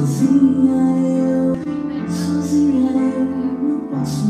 Sozinha eu, sozinha eu, não posso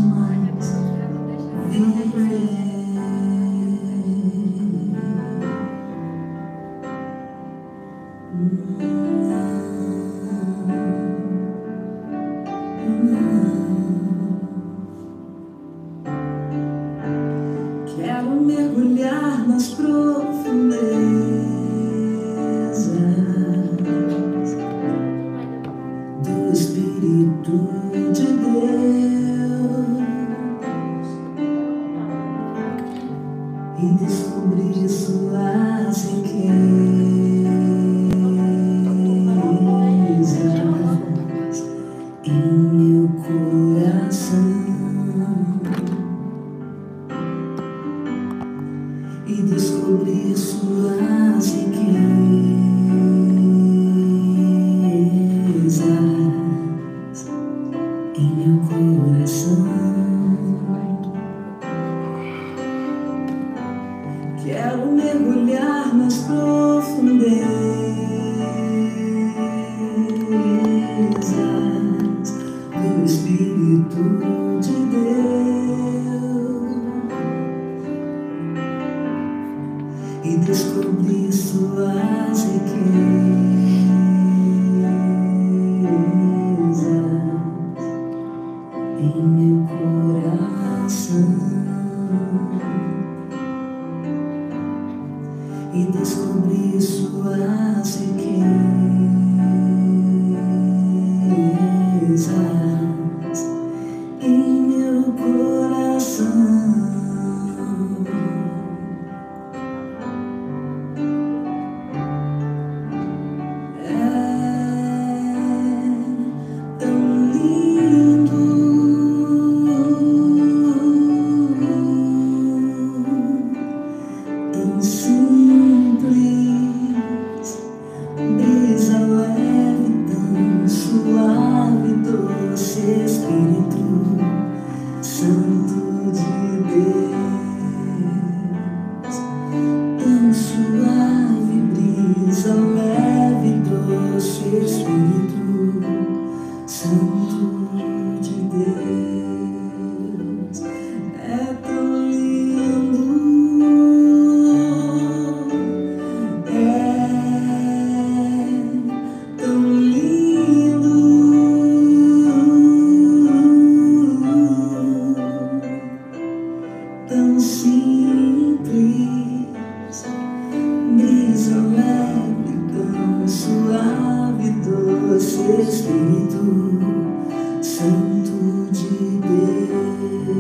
Santo de Deus,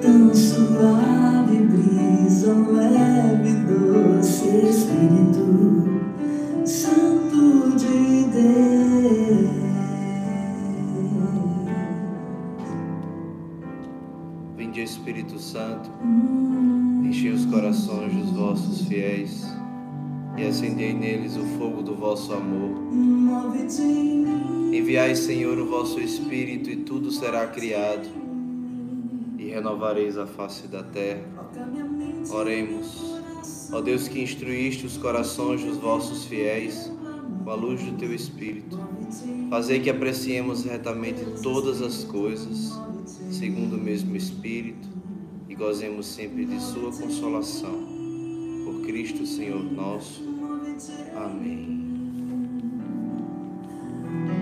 tão suave brisa, um leve doce Espírito, Santo de Deus. Vinde Espírito Santo, enchei os corações dos vossos fiéis e acendei neles o fogo do vosso amor criado e renovareis a face da terra. Oremos. Ó Deus que instruíste os corações dos vossos fiéis com a luz do teu Espírito, fazei que apreciemos retamente todas as coisas, segundo o mesmo Espírito, e gozemos sempre de Sua consolação. Por Cristo Senhor nosso. Amém.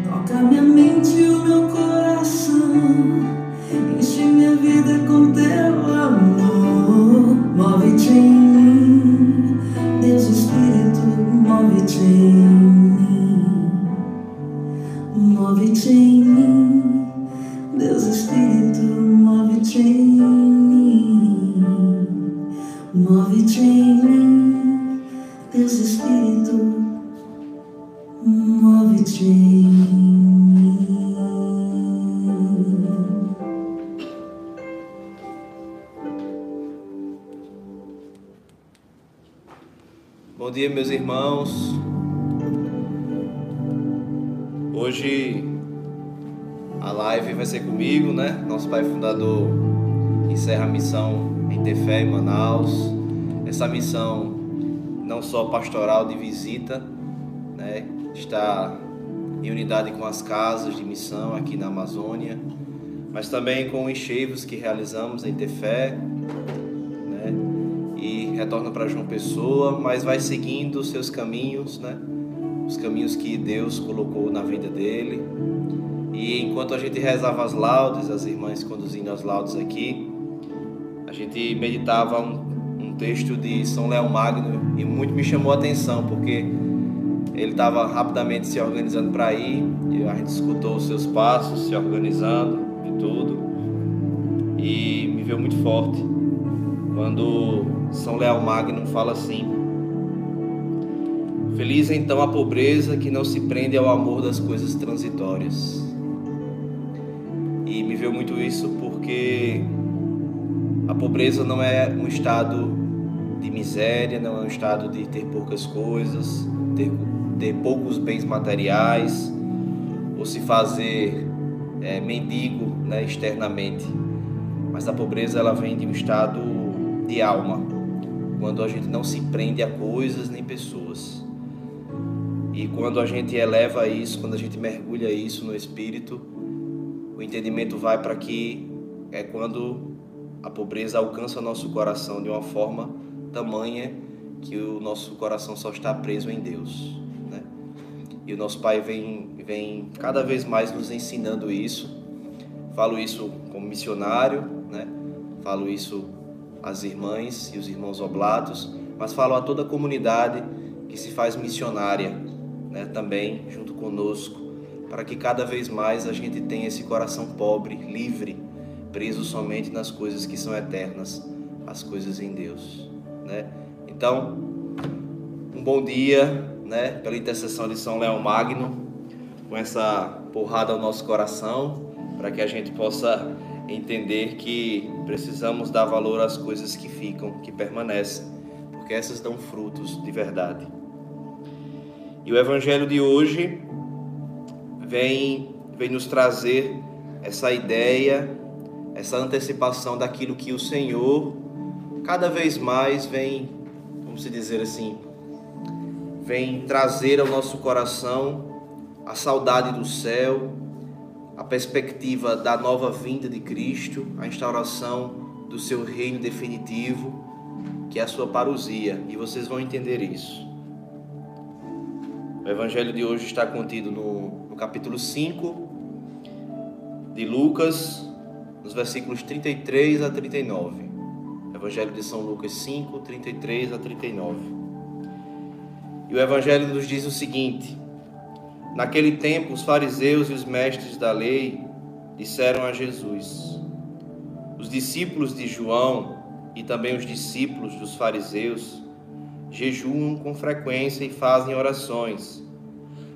Toca minha mente e o meu coração. Dia, meus irmãos. Hoje a live vai ser comigo, né? Nosso pai fundador encerra a missão em Ter Fé em Manaus. Essa missão não só pastoral de visita, né? está em unidade com as casas de missão aqui na Amazônia, mas também com enxergos que realizamos em Tefé, né? Retorna para João Pessoa, mas vai seguindo os seus caminhos, né? os caminhos que Deus colocou na vida dele. E enquanto a gente rezava as laudes, as irmãs conduzindo as laudes aqui, a gente meditava um, um texto de São Leão Magno e muito me chamou a atenção, porque ele estava rapidamente se organizando para ir, e a gente escutou os seus passos, se organizando e tudo. E me veio muito forte quando São Leão Magno fala assim: Feliz então a pobreza que não se prende ao amor das coisas transitórias. E me veio muito isso porque a pobreza não é um estado de miséria, não é um estado de ter poucas coisas, ter ter poucos bens materiais ou se fazer é, mendigo né, externamente. Mas a pobreza ela vem de um estado de alma, quando a gente não se prende a coisas nem pessoas. E quando a gente eleva isso, quando a gente mergulha isso no espírito, o entendimento vai para que é quando a pobreza alcança o nosso coração de uma forma tamanha que o nosso coração só está preso em Deus. E o nosso Pai vem, vem cada vez mais nos ensinando isso. Falo isso como missionário, né? falo isso às irmãs e os irmãos oblatos, mas falo a toda a comunidade que se faz missionária né? também junto conosco, para que cada vez mais a gente tenha esse coração pobre, livre, preso somente nas coisas que são eternas, as coisas em Deus. Né? Então, um bom dia, né, pela intercessão de São Leão Magno, com essa porrada ao nosso coração, para que a gente possa entender que precisamos dar valor às coisas que ficam, que permanecem, porque essas dão frutos de verdade. E o evangelho de hoje vem vem nos trazer essa ideia, essa antecipação daquilo que o Senhor cada vez mais vem, vamos dizer assim, vem trazer ao nosso coração a saudade do céu, a perspectiva da nova vinda de Cristo, a instauração do seu reino definitivo, que é a sua parousia, e vocês vão entender isso. O evangelho de hoje está contido no, no capítulo 5 de Lucas, nos versículos 33 a 39. Evangelho de São Lucas 5, 33 a 39. E o Evangelho nos diz o seguinte: Naquele tempo, os fariseus e os mestres da lei disseram a Jesus: Os discípulos de João e também os discípulos dos fariseus jejuam com frequência e fazem orações,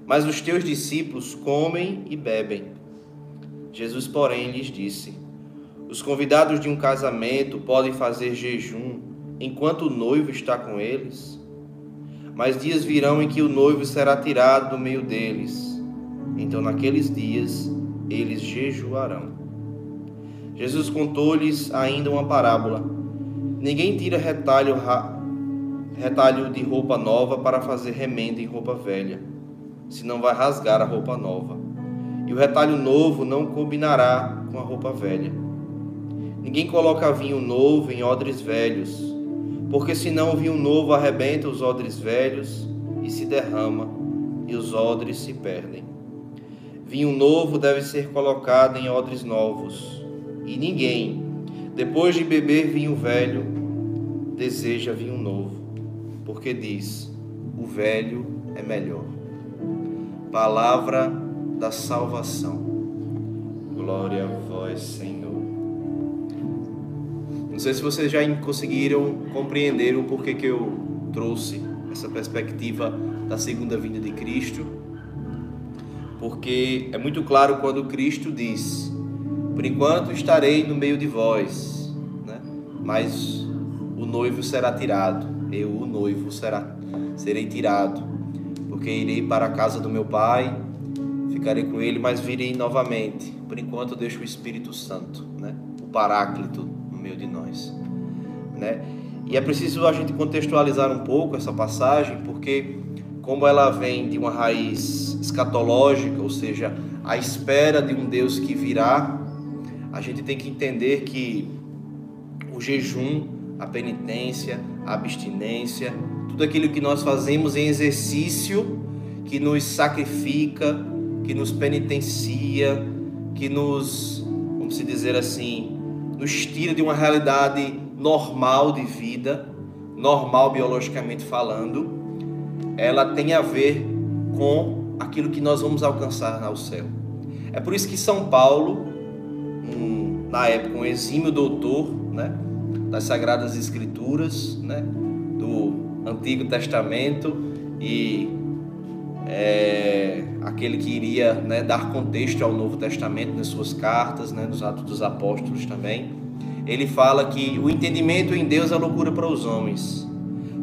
mas os teus discípulos comem e bebem. Jesus, porém, lhes disse: Os convidados de um casamento podem fazer jejum enquanto o noivo está com eles? Mas dias virão em que o noivo será tirado do meio deles. Então, naqueles dias, eles jejuarão. Jesus contou-lhes ainda uma parábola. Ninguém tira retalho, retalho de roupa nova para fazer remenda em roupa velha, senão vai rasgar a roupa nova. E o retalho novo não combinará com a roupa velha. Ninguém coloca vinho novo em odres velhos porque senão o vinho novo arrebenta os odres velhos e se derrama, e os odres se perdem. Vinho novo deve ser colocado em odres novos, e ninguém, depois de beber vinho velho, deseja vinho novo, porque diz: o velho é melhor. Palavra da salvação. Glória a vós, Senhor. Não sei se vocês já conseguiram compreender o porquê que eu trouxe essa perspectiva da segunda vinda de Cristo. Porque é muito claro quando Cristo diz: Por enquanto estarei no meio de vós, né? mas o noivo será tirado. Eu, o noivo, será, serei tirado, porque irei para a casa do meu Pai, ficarei com ele, mas virei novamente. Por enquanto, deixo o Espírito Santo, né? o Paráclito meio de nós, né? E é preciso a gente contextualizar um pouco essa passagem, porque como ela vem de uma raiz escatológica, ou seja, a espera de um Deus que virá, a gente tem que entender que o jejum, a penitência, a abstinência, tudo aquilo que nós fazemos em exercício, que nos sacrifica, que nos penitencia, que nos, vamos dizer assim, nos tira de uma realidade normal de vida, normal biologicamente falando, ela tem a ver com aquilo que nós vamos alcançar ao céu. É por isso que São Paulo, um, na época um exímio doutor né, das Sagradas Escrituras, né, do Antigo Testamento e é, aquele que iria né, dar contexto ao Novo Testamento nas suas cartas, né, nos Atos dos Apóstolos também, ele fala que o entendimento em Deus é loucura para os homens.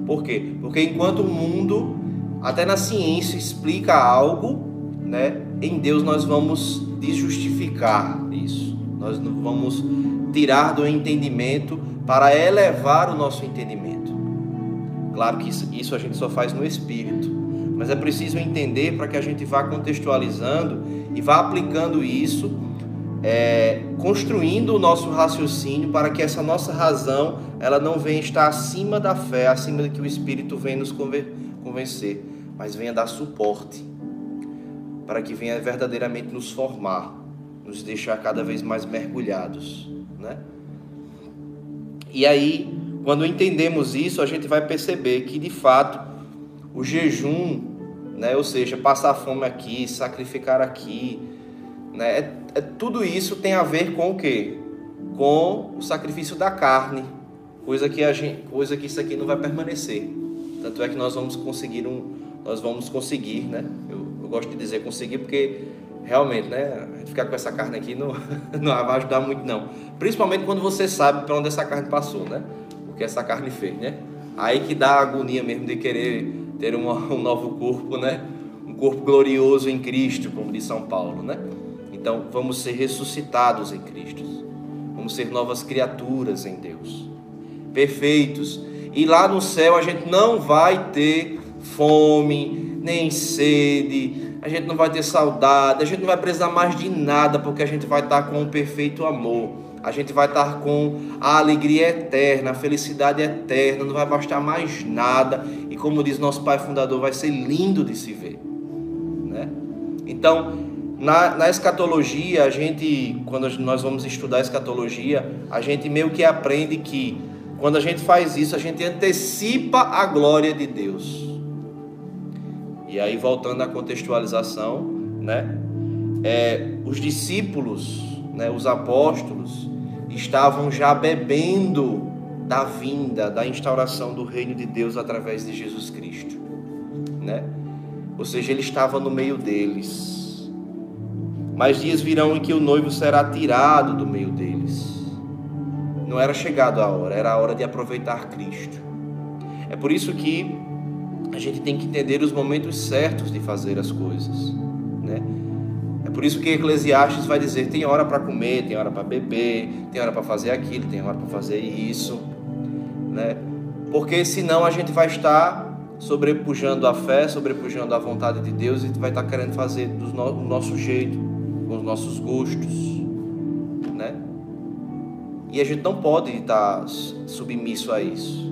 Por quê? Porque enquanto o mundo, até na ciência, explica algo, né, em Deus nós vamos desjustificar isso. Nós vamos tirar do entendimento para elevar o nosso entendimento. Claro que isso, isso a gente só faz no espírito, mas é preciso entender para que a gente vá contextualizando e vá aplicando isso é, construindo o nosso raciocínio para que essa nossa razão ela não venha estar acima da fé, acima do que o Espírito vem nos convencer, mas venha dar suporte para que venha verdadeiramente nos formar, nos deixar cada vez mais mergulhados, né? E aí, quando entendemos isso, a gente vai perceber que de fato o jejum, né, ou seja, passar fome aqui, sacrificar aqui, né, é é, tudo isso tem a ver com o quê? Com o sacrifício da carne, coisa que a gente, coisa que isso aqui não vai permanecer. Tanto é que nós vamos conseguir um, nós vamos conseguir, né? Eu, eu gosto de dizer conseguir porque realmente, né? Ficar com essa carne aqui não, não vai ajudar muito não. Principalmente quando você sabe para onde essa carne passou, né? O que essa carne fez, né? Aí que dá a agonia mesmo de querer ter uma, um novo corpo, né? Um corpo glorioso em Cristo, como diz São Paulo, né? Então, vamos ser ressuscitados em Cristo. Vamos ser novas criaturas em Deus. Perfeitos. E lá no céu a gente não vai ter fome, nem sede, a gente não vai ter saudade, a gente não vai precisar mais de nada, porque a gente vai estar com o um perfeito amor. A gente vai estar com a alegria eterna, a felicidade eterna, não vai bastar mais nada. E como diz nosso Pai Fundador, vai ser lindo de se ver. Né? Então, na, na escatologia, a gente, quando nós vamos estudar a escatologia, a gente meio que aprende que quando a gente faz isso, a gente antecipa a glória de Deus. E aí, voltando à contextualização, né? É, os discípulos, né, os apóstolos, estavam já bebendo da vinda, da instauração do reino de Deus através de Jesus Cristo, né? Ou seja, ele estava no meio deles. Mas dias virão em que o noivo será tirado do meio deles. Não era chegado a hora, era a hora de aproveitar Cristo. É por isso que a gente tem que entender os momentos certos de fazer as coisas, né? Por isso que Eclesiastes vai dizer: tem hora para comer, tem hora para beber, tem hora para fazer aquilo, tem hora para fazer isso, né? Porque senão a gente vai estar sobrepujando a fé, sobrepujando a vontade de Deus e vai estar querendo fazer do nosso jeito com os nossos gostos, né? E a gente não pode estar submisso a isso.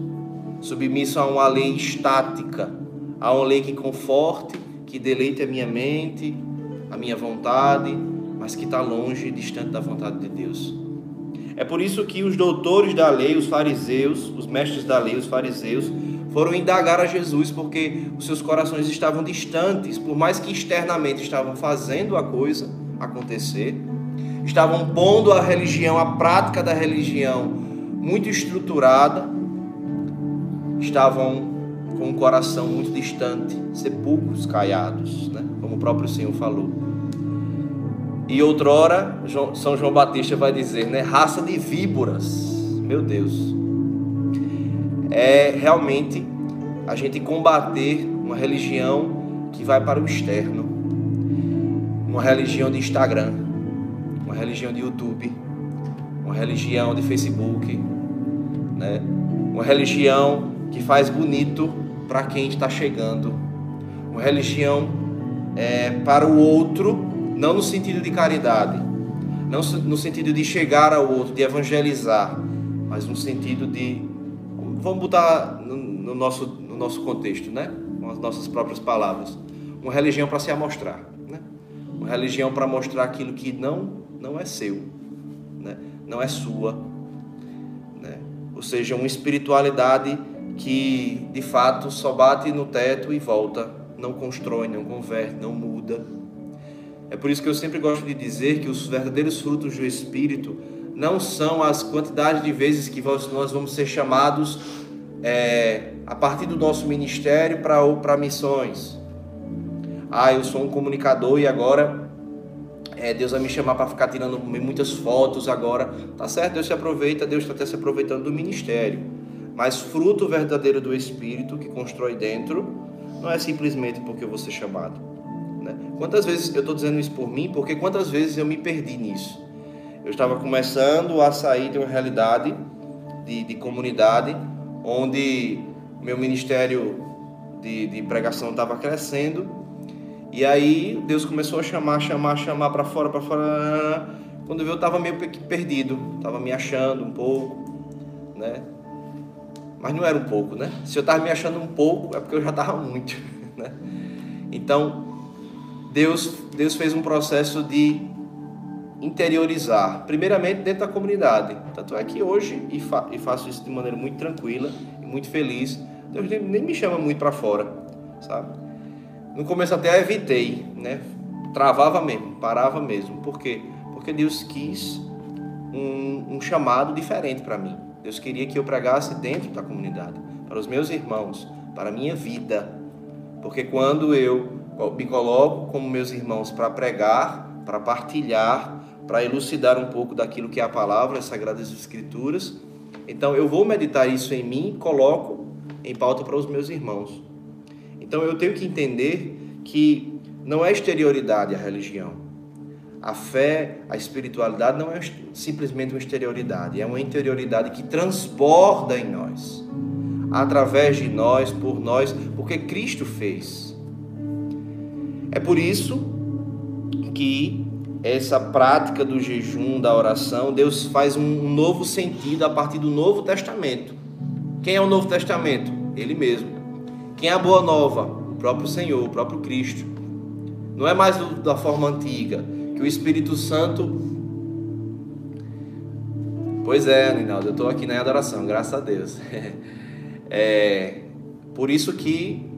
Submisso a uma lei estática, a uma lei que conforte, que deleite a minha mente, a minha vontade, mas que está longe, distante da vontade de Deus. É por isso que os doutores da lei, os fariseus, os mestres da lei, os fariseus, foram indagar a Jesus porque os seus corações estavam distantes, por mais que externamente estavam fazendo a coisa, acontecer. Estavam pondo a religião, a prática da religião muito estruturada. Estavam com o coração muito distante, sepulcros caiados, né? Como o próprio Senhor falou. E outrora, São João Batista vai dizer, né? Raça de víboras. Meu Deus. É realmente a gente combater uma religião que vai para o externo uma religião de Instagram, uma religião de YouTube, uma religião de Facebook, né? uma religião que faz bonito para quem está chegando, uma religião é, para o outro, não no sentido de caridade, não no sentido de chegar ao outro, de evangelizar, mas no sentido de, vamos botar no, no nosso, no nosso contexto, né? Com as nossas próprias palavras, uma religião para se amostrar, né? Uma religião para mostrar aquilo que não não é seu, né? Não é sua, né? Ou seja, uma espiritualidade que de fato só bate no teto e volta, não constrói, não converte, não muda. É por isso que eu sempre gosto de dizer que os verdadeiros frutos do Espírito não são as quantidades de vezes que nós vamos ser chamados é, a partir do nosso ministério para missões. Ah, eu sou um comunicador e agora é, Deus vai me chamar para ficar tirando muitas fotos agora. Tá certo, Deus se aproveita, Deus está até se aproveitando do ministério. Mas fruto verdadeiro do Espírito que constrói dentro não é simplesmente porque eu vou ser chamado. Né? Quantas vezes eu estou dizendo isso por mim? Porque quantas vezes eu me perdi nisso? Eu estava começando a sair de uma realidade de, de comunidade onde meu ministério de, de pregação estava crescendo e aí Deus começou a chamar, chamar, chamar para fora, para fora. Quando eu estava meio perdido, estava me achando um pouco, né? Mas não era um pouco, né? Se eu estava me achando um pouco, é porque eu já estava muito, né? Então, Deus, Deus fez um processo de interiorizar, primeiramente dentro da comunidade. Tanto é que hoje, e, fa e faço isso de maneira muito tranquila e muito feliz, Deus nem, nem me chama muito para fora, sabe? No começo até evitei, né? Travava mesmo, parava mesmo. Por quê? Porque Deus quis um, um chamado diferente para mim. Deus queria que eu pregasse dentro da comunidade, para os meus irmãos, para a minha vida. Porque quando eu me coloco como meus irmãos para pregar, para partilhar, para elucidar um pouco daquilo que é a palavra, as Sagradas Escrituras. Então eu vou meditar isso em mim, coloco em pauta para os meus irmãos. Então eu tenho que entender que não é exterioridade a religião. A fé, a espiritualidade não é simplesmente uma exterioridade, é uma interioridade que transborda em nós, através de nós, por nós, porque Cristo fez. É por isso que essa prática do jejum, da oração, Deus faz um novo sentido a partir do Novo Testamento. Quem é o Novo Testamento? Ele mesmo. Quem é a Boa Nova? O próprio Senhor, o próprio Cristo. Não é mais da forma antiga, que o Espírito Santo. Pois é, Ninaldo, eu estou aqui na adoração, graças a Deus. É, por isso que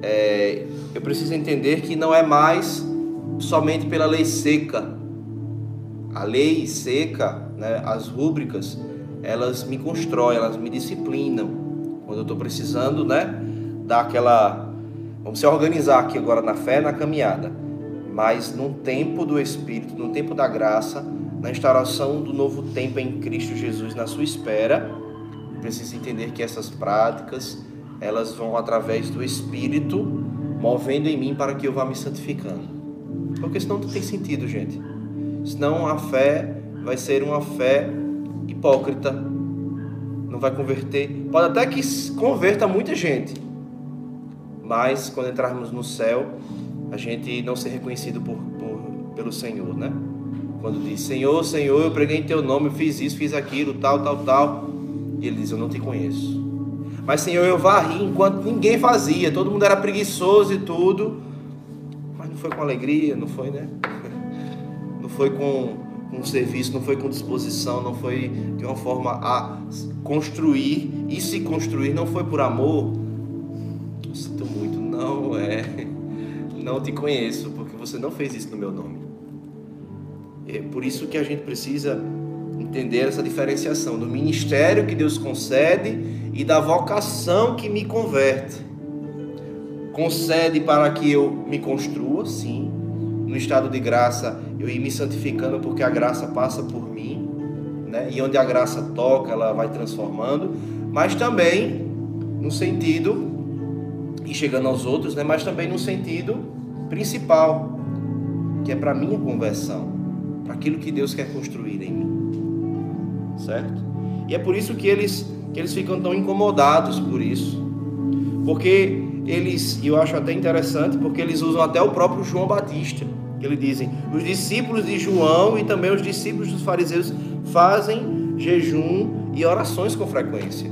é, eu preciso entender que não é mais somente pela lei seca. A lei seca, né, as rúbricas, elas me constroem, elas me disciplinam. Quando eu estou precisando, né, dar aquela. Vamos se organizar aqui agora na fé, na caminhada. Mas num tempo do Espírito, no tempo da graça, na instauração do novo tempo em Cristo Jesus na sua espera, preciso entender que essas práticas, elas vão através do Espírito, movendo em mim para que eu vá me santificando. Porque senão não tem sentido, gente. Senão a fé vai ser uma fé hipócrita. Não vai converter. Pode até que converta muita gente. Mas quando entrarmos no céu, a gente não ser reconhecido por, por, pelo Senhor, né? Quando diz, Senhor, Senhor, eu preguei em teu nome, eu fiz isso, fiz aquilo, tal, tal, tal. E ele diz, eu não te conheço. Mas, Senhor, eu varri enquanto ninguém fazia, todo mundo era preguiçoso e tudo foi com alegria, não foi, né? Não foi com, com serviço, não foi com disposição, não foi de uma forma a construir e se construir, não foi por amor. Sinto muito, não é. Não te conheço, porque você não fez isso no meu nome. É por isso que a gente precisa entender essa diferenciação do ministério que Deus concede e da vocação que me converte concede para que eu me construa, sim, no estado de graça, eu ir me santificando porque a graça passa por mim, né? E onde a graça toca, ela vai transformando, mas também no sentido e chegando aos outros, né? Mas também no sentido principal, que é para minha conversão, para aquilo que Deus quer construir em mim. Certo? E é por isso que eles que eles ficam tão incomodados por isso. Porque eles, e eu acho até interessante, porque eles usam até o próprio João Batista, que eles dizem, os discípulos de João e também os discípulos dos fariseus fazem jejum e orações com frequência.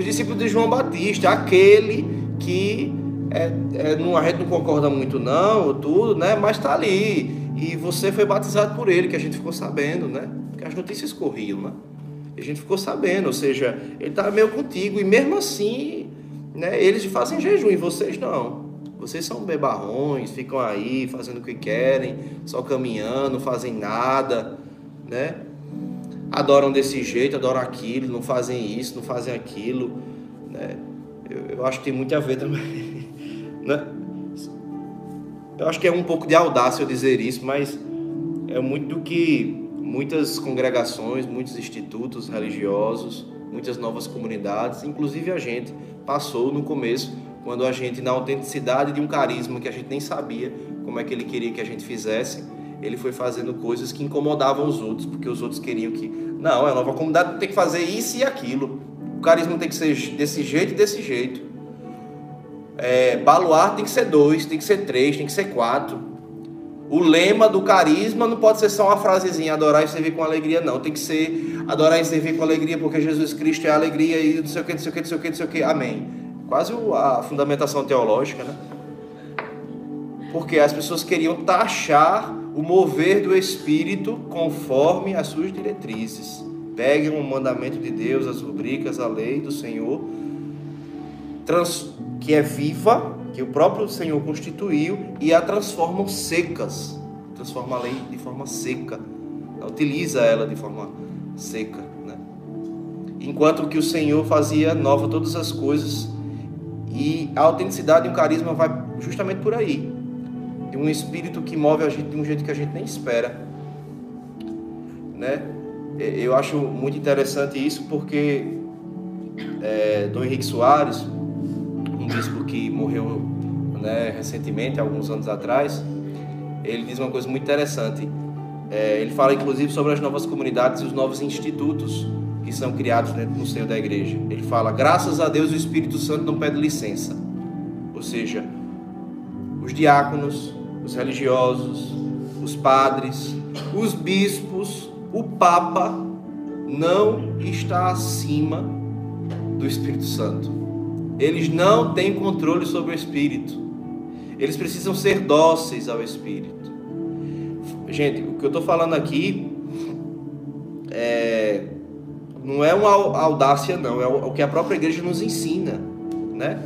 Os discípulos de João Batista, aquele que é, é, não, a gente não concorda muito não, tudo, né? Mas está ali. E você foi batizado por ele, que a gente ficou sabendo, né? Porque as notícias corriam, né? E a gente ficou sabendo, ou seja, ele estava meio contigo. E mesmo assim, né? Eles fazem jejum e vocês não. Vocês são bebarrões, ficam aí fazendo o que querem, só caminhando, fazem nada, né? Adoram desse jeito, adoram aquilo, não fazem isso, não fazem aquilo, né? Eu, eu acho que tem muito a ver também, né? Eu acho que é um pouco de audácia eu dizer isso, mas é muito do que muitas congregações, muitos institutos religiosos, muitas novas comunidades, inclusive a gente, passou no começo, quando a gente, na autenticidade de um carisma que a gente nem sabia como é que ele queria que a gente fizesse, ele foi fazendo coisas que incomodavam os outros, porque os outros queriam que, não, é a nova comunidade tem que fazer isso e aquilo. O carisma tem que ser desse jeito e desse jeito. É, baluar tem que ser dois, tem que ser três, tem que ser quatro. O lema do carisma não pode ser só uma frasezinha, adorar e servir com alegria, não. Tem que ser adorar e servir com alegria, porque Jesus Cristo é alegria e não sei o que, não sei o que, não sei o que, não sei o que. Amém. Quase a fundamentação teológica, né? Porque as pessoas queriam taxar o mover do Espírito conforme as suas diretrizes. Peguem o mandamento de Deus, as rubricas, a lei do Senhor, que é viva, que o próprio Senhor constituiu e a transformam secas. Transforma a lei de forma seca. Utiliza ela de forma seca. Né? Enquanto que o Senhor fazia nova todas as coisas. E a autenticidade e o carisma vai justamente por aí. De um espírito que move a gente de um jeito que a gente nem espera. Né? Eu acho muito interessante isso porque é, Dom Henrique Soares, um bispo que morreu né, recentemente, alguns anos atrás, ele diz uma coisa muito interessante. É, ele fala inclusive sobre as novas comunidades e os novos institutos que são criados dentro do seio da igreja. Ele fala: graças a Deus o Espírito Santo não pede licença. Ou seja, os diáconos, os religiosos, os padres, os bispos, o Papa não está acima do Espírito Santo. Eles não têm controle sobre o Espírito. Eles precisam ser dóceis ao Espírito. Gente, o que eu estou falando aqui é, não é uma audácia, não. É o que a própria igreja nos ensina. Né?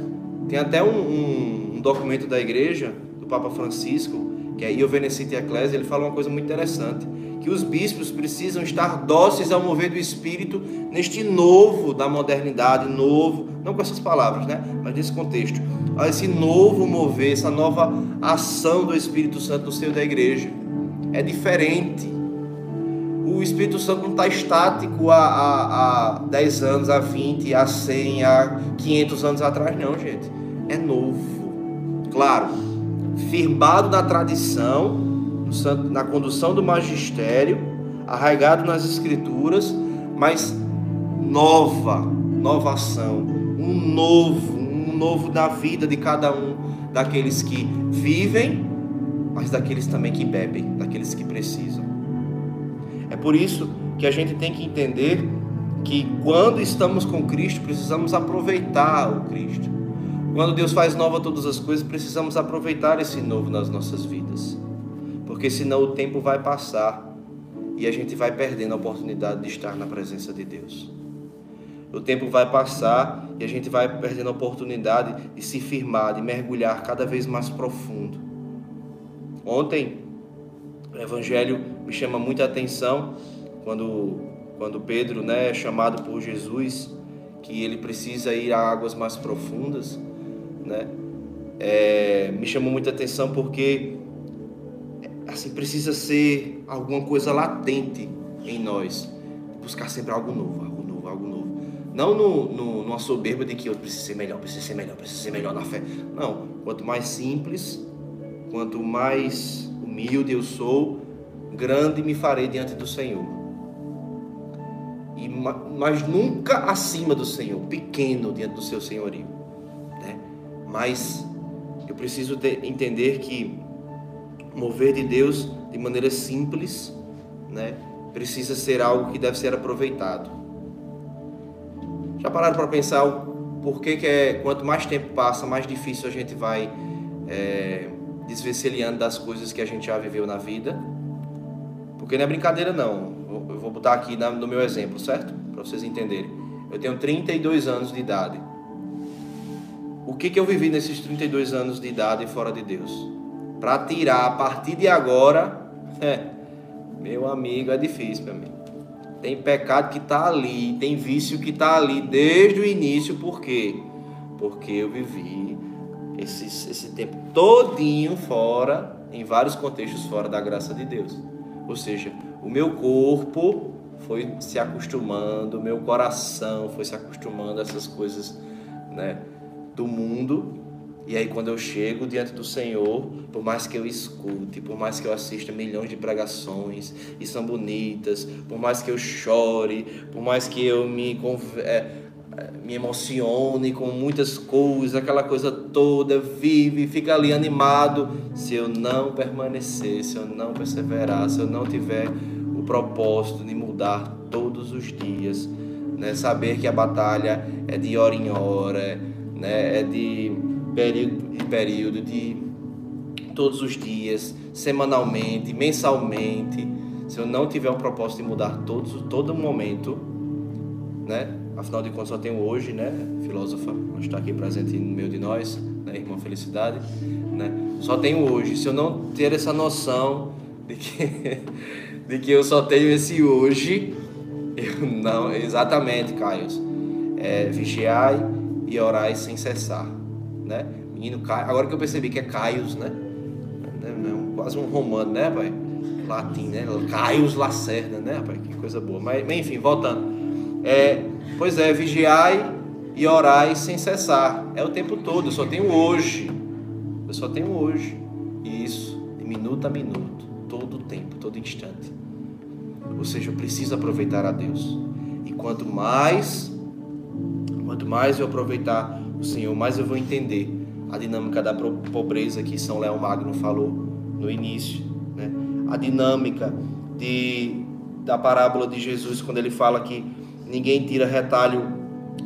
Tem até um, um, um documento da igreja, do Papa Francisco, que é Io Venecite Ecclesia, ele fala uma coisa muito interessante que os bispos precisam estar dóceis ao mover do Espírito neste novo da modernidade, novo, não com essas palavras, né? Mas nesse contexto, a esse novo mover, essa nova ação do Espírito Santo no seio da igreja. É diferente. O Espírito Santo não está estático há, há, há 10 anos, há 20, há 100, há 500 anos atrás, não, gente. É novo. Claro, firmado na tradição, na condução do magistério, arraigado nas escrituras, mas nova, nova ação, um novo, um novo da vida de cada um daqueles que vivem, mas daqueles também que bebem, daqueles que precisam. É por isso que a gente tem que entender que quando estamos com Cristo, precisamos aproveitar o Cristo. Quando Deus faz nova todas as coisas, precisamos aproveitar esse novo nas nossas vidas porque senão o tempo vai passar e a gente vai perdendo a oportunidade de estar na presença de Deus. O tempo vai passar e a gente vai perdendo a oportunidade de se firmar, de mergulhar cada vez mais profundo. Ontem, o Evangelho me chama muita atenção quando, quando Pedro né, é chamado por Jesus que ele precisa ir a águas mais profundas. Né? É, me chamou muita atenção porque assim precisa ser alguma coisa latente em nós, buscar sempre algo novo, algo novo, algo novo. Não no, no, numa soberba de que eu preciso ser melhor, preciso ser melhor, preciso ser melhor na fé. Não, quanto mais simples, quanto mais humilde eu sou, grande me farei diante do Senhor. E, mas nunca acima do Senhor, pequeno diante do seu senhorio. Mas eu preciso entender que mover de Deus de maneira simples, né, precisa ser algo que deve ser aproveitado. Já pararam para pensar o porquê que é quanto mais tempo passa, mais difícil a gente vai é, desvencilhando das coisas que a gente já viveu na vida? Porque não é brincadeira não. Eu vou botar aqui no meu exemplo, certo? Para vocês entenderem. Eu tenho 32 anos de idade. O que, que eu vivi nesses 32 anos de idade fora de Deus? Para tirar a partir de agora, é, meu amigo, é difícil para mim. Tem pecado que está ali, tem vício que está ali desde o início, por quê? Porque eu vivi esse, esse tempo todinho fora, em vários contextos fora da graça de Deus. Ou seja, o meu corpo foi se acostumando, o meu coração foi se acostumando a essas coisas né, do mundo. E aí quando eu chego diante do Senhor, por mais que eu escute, por mais que eu assista milhões de pregações e são bonitas, por mais que eu chore, por mais que eu me é, me emocione com muitas coisas, aquela coisa toda, vive, fica ali animado. Se eu não permanecer, se eu não perseverar, se eu não tiver o propósito de mudar todos os dias, né? saber que a batalha é de hora em hora, né? é de período em período, de todos os dias, semanalmente, mensalmente. Se eu não tiver um propósito de mudar todos, todo momento, né? Afinal de contas, só tenho hoje, né? Filósofa, está aqui presente no meio de nós, né? Irmã Felicidade, né? Só tenho hoje. Se eu não ter essa noção de que, de que eu só tenho esse hoje, eu não. Exatamente, Caio. É, vigiai e orai sem cessar, né? Menino Caio. Agora que eu percebi que é Caios, né? É um, quase um romano, né, pai? Latim, né? Caios Lacerda, né, pai? Que coisa boa. Mas, enfim, voltando. É, pois é, vigiai e orai sem cessar. É o tempo todo, eu só tenho hoje. Eu só tenho hoje. E isso, de minuto a minuto, todo tempo, todo instante. Ou seja, eu preciso aproveitar a Deus. E quanto mais, quanto mais eu aproveitar o Senhor, mais eu vou entender a dinâmica da pobreza que São Leão Magno falou no início, né? A dinâmica de, da parábola de Jesus quando ele fala que Ninguém tira retalho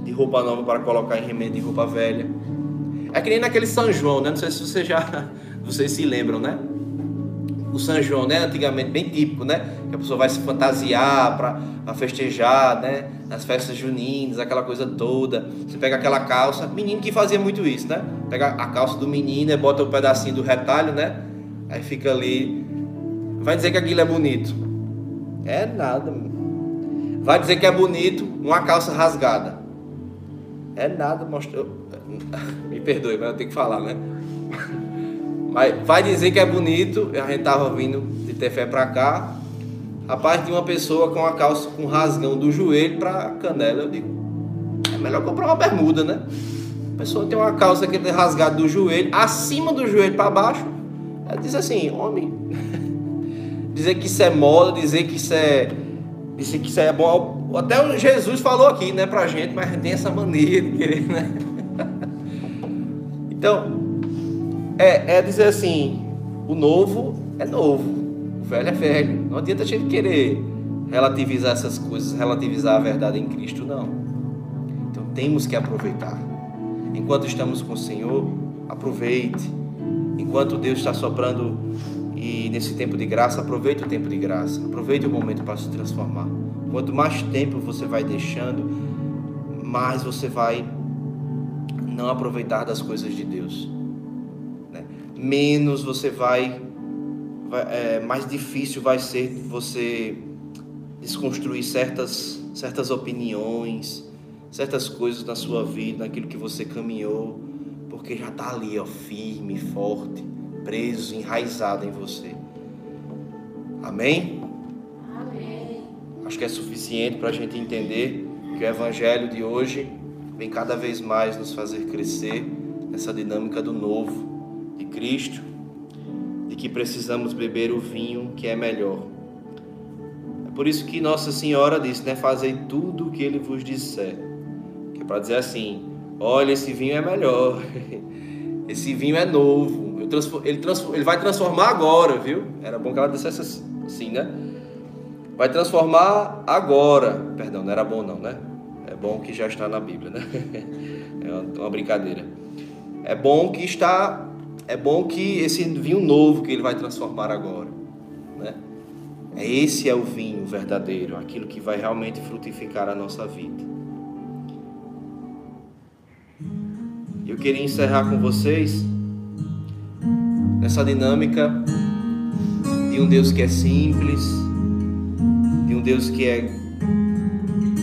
de roupa nova para colocar em remendo de roupa velha. É que nem naquele São João, né? Não sei se vocês já vocês se lembram, né? O São João, né? Antigamente bem típico, né? Que a pessoa vai se fantasiar para festejar, né? Nas festas juninas, aquela coisa toda. Você pega aquela calça, menino que fazia muito isso, né? Pega a calça do menino e bota um pedacinho do retalho, né? Aí fica ali. Vai dizer que aquilo é bonito. É nada, Vai dizer que é bonito uma calça rasgada. É nada, mostrou. Me perdoe, mas eu tenho que falar, né? Vai dizer que é bonito. A gente tava vindo de ter fé pra cá. Rapaz, de uma pessoa com a calça com rasgão do joelho pra canela. Eu digo, é melhor comprar uma bermuda, né? A pessoa tem uma calça que tem rasgado do joelho, acima do joelho para baixo. Ela diz assim, homem. dizer que isso é moda, dizer que isso é Disse que isso é bom. Até Jesus falou aqui, né, pra gente, mas tem essa mania de querer, né? Então, é, é dizer assim: o novo é novo, o velho é velho. Não adianta a gente querer relativizar essas coisas, relativizar a verdade em Cristo, não. Então temos que aproveitar. Enquanto estamos com o Senhor, aproveite. Enquanto Deus está soprando e nesse tempo de graça, aproveite o tempo de graça, aproveite o momento para se transformar. Quanto mais tempo você vai deixando, mais você vai não aproveitar das coisas de Deus. Menos você vai, vai é, mais difícil vai ser você desconstruir certas, certas opiniões, certas coisas na sua vida, naquilo que você caminhou, porque já está ali, ó, firme, forte preso, enraizado em você. Amém? Amém. Acho que é suficiente para a gente entender que o Evangelho de hoje vem cada vez mais nos fazer crescer nessa dinâmica do novo de Cristo, de que precisamos beber o vinho que é melhor. É por isso que Nossa Senhora disse, né? Fazei tudo o que Ele vos disser. Que é para dizer assim: olha, esse vinho é melhor. Esse vinho é novo. Ele, ele vai transformar agora, viu? Era bom que ela dissesse assim, né? Vai transformar agora. Perdão, não era bom não, né? É bom que já está na Bíblia, né? É uma brincadeira. É bom que está, é bom que esse vinho novo que ele vai transformar agora, né? É esse é o vinho verdadeiro, aquilo que vai realmente frutificar a nossa vida. Eu queria encerrar com vocês nessa dinâmica de um Deus que é simples, de um Deus que é,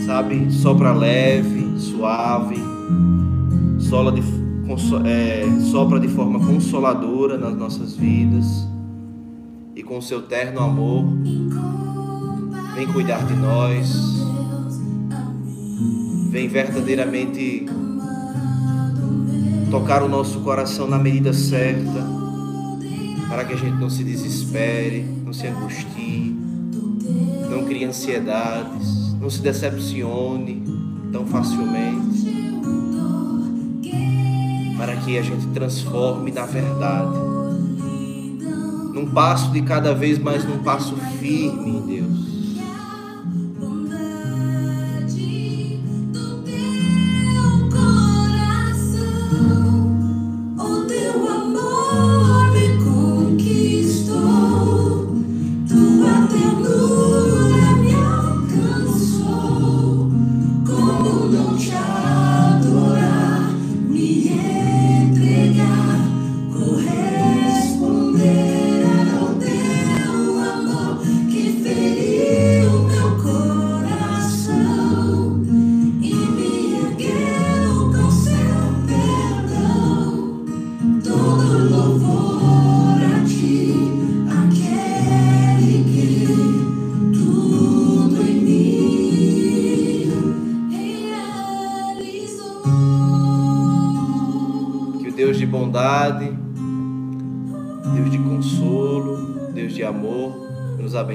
sabe, sopra leve, suave, sola de, é, sopra de forma consoladora nas nossas vidas e com seu terno amor vem cuidar de nós, vem verdadeiramente tocar o nosso coração na medida certa, para que a gente não se desespere, não se angustie, não crie ansiedades, não se decepcione tão facilmente, para que a gente transforme na verdade, num passo de cada vez mais num passo firme em Deus